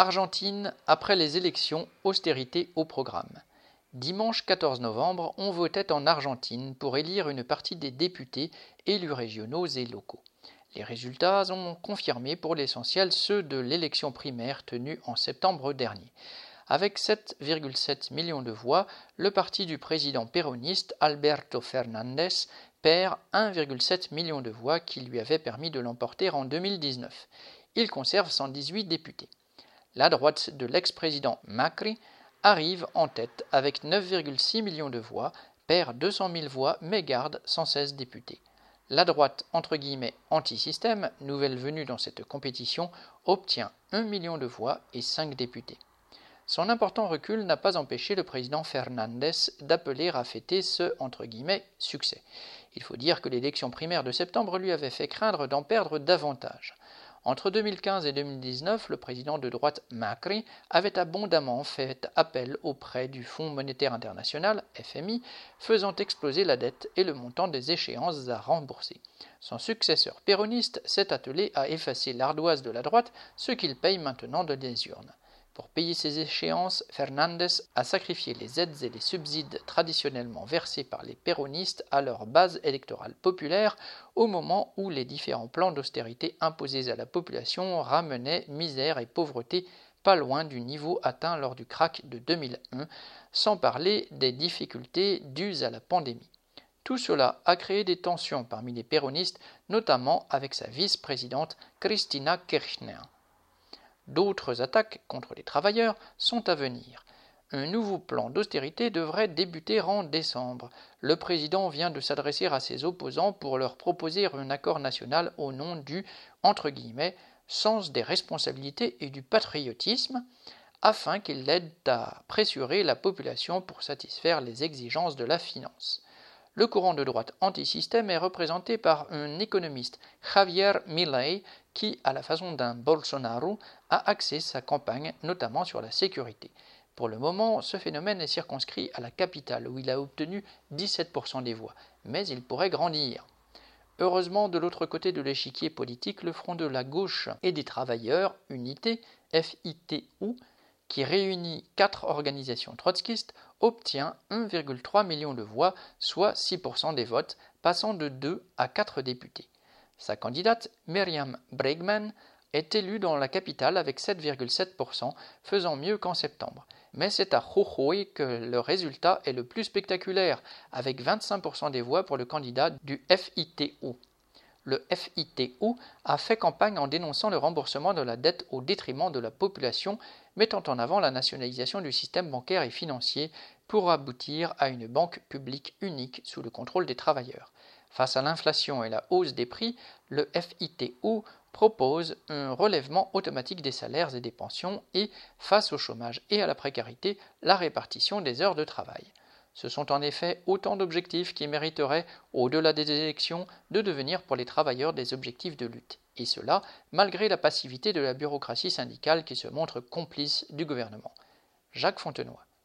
Argentine, après les élections, austérité au programme. Dimanche 14 novembre, on votait en Argentine pour élire une partie des députés élus régionaux et locaux. Les résultats ont confirmé pour l'essentiel ceux de l'élection primaire tenue en septembre dernier. Avec 7,7 millions de voix, le parti du président péroniste Alberto Fernandez perd 1,7 million de voix qui lui avaient permis de l'emporter en 2019. Il conserve 118 députés. La droite de l'ex-président Macri arrive en tête avec 9,6 millions de voix, perd 200 000 voix mais garde 116 députés. La droite entre guillemets anti-système, nouvelle venue dans cette compétition, obtient 1 million de voix et 5 députés. Son important recul n'a pas empêché le président Fernandez d'appeler à fêter ce entre guillemets succès. Il faut dire que l'élection primaire de septembre lui avait fait craindre d'en perdre davantage. Entre 2015 et 2019, le président de droite Macri avait abondamment fait appel auprès du Fonds monétaire international, FMI, faisant exploser la dette et le montant des échéances à rembourser. Son successeur péroniste s'est attelé à effacer l'ardoise de la droite, ce qu'il paye maintenant de des urnes. Pour payer ces échéances, Fernandez a sacrifié les aides et les subsides traditionnellement versés par les péronistes à leur base électorale populaire au moment où les différents plans d'austérité imposés à la population ramenaient misère et pauvreté pas loin du niveau atteint lors du crack de 2001, sans parler des difficultés dues à la pandémie. Tout cela a créé des tensions parmi les péronistes, notamment avec sa vice-présidente Christina Kirchner. D'autres attaques contre les travailleurs sont à venir. Un nouveau plan d'austérité devrait débuter en décembre. Le président vient de s'adresser à ses opposants pour leur proposer un accord national au nom du entre sens des responsabilités et du patriotisme afin qu'il l'aide à pressurer la population pour satisfaire les exigences de la finance. Le courant de droite anti-système est représenté par un économiste, Javier Milei, qui, à la façon d'un Bolsonaro, a axé sa campagne notamment sur la sécurité. Pour le moment, ce phénomène est circonscrit à la capitale, où il a obtenu 17% des voix, mais il pourrait grandir. Heureusement, de l'autre côté de l'échiquier politique, le Front de la gauche et des travailleurs, Unité, FITU, qui réunit quatre organisations trotskistes, obtient 1,3 million de voix, soit 6% des votes, passant de 2 à 4 députés. Sa candidate, Myriam Bregman, est élue dans la capitale avec 7,7%, faisant mieux qu'en septembre. Mais c'est à Jujuy que le résultat est le plus spectaculaire, avec 25% des voix pour le candidat du FITU le FITU a fait campagne en dénonçant le remboursement de la dette au détriment de la population, mettant en avant la nationalisation du système bancaire et financier pour aboutir à une banque publique unique sous le contrôle des travailleurs. Face à l'inflation et la hausse des prix, le FITU propose un relèvement automatique des salaires et des pensions et, face au chômage et à la précarité, la répartition des heures de travail. Ce sont en effet autant d'objectifs qui mériteraient, au-delà des élections, de devenir pour les travailleurs des objectifs de lutte. Et cela, malgré la passivité de la bureaucratie syndicale qui se montre complice du gouvernement. Jacques Fontenoy.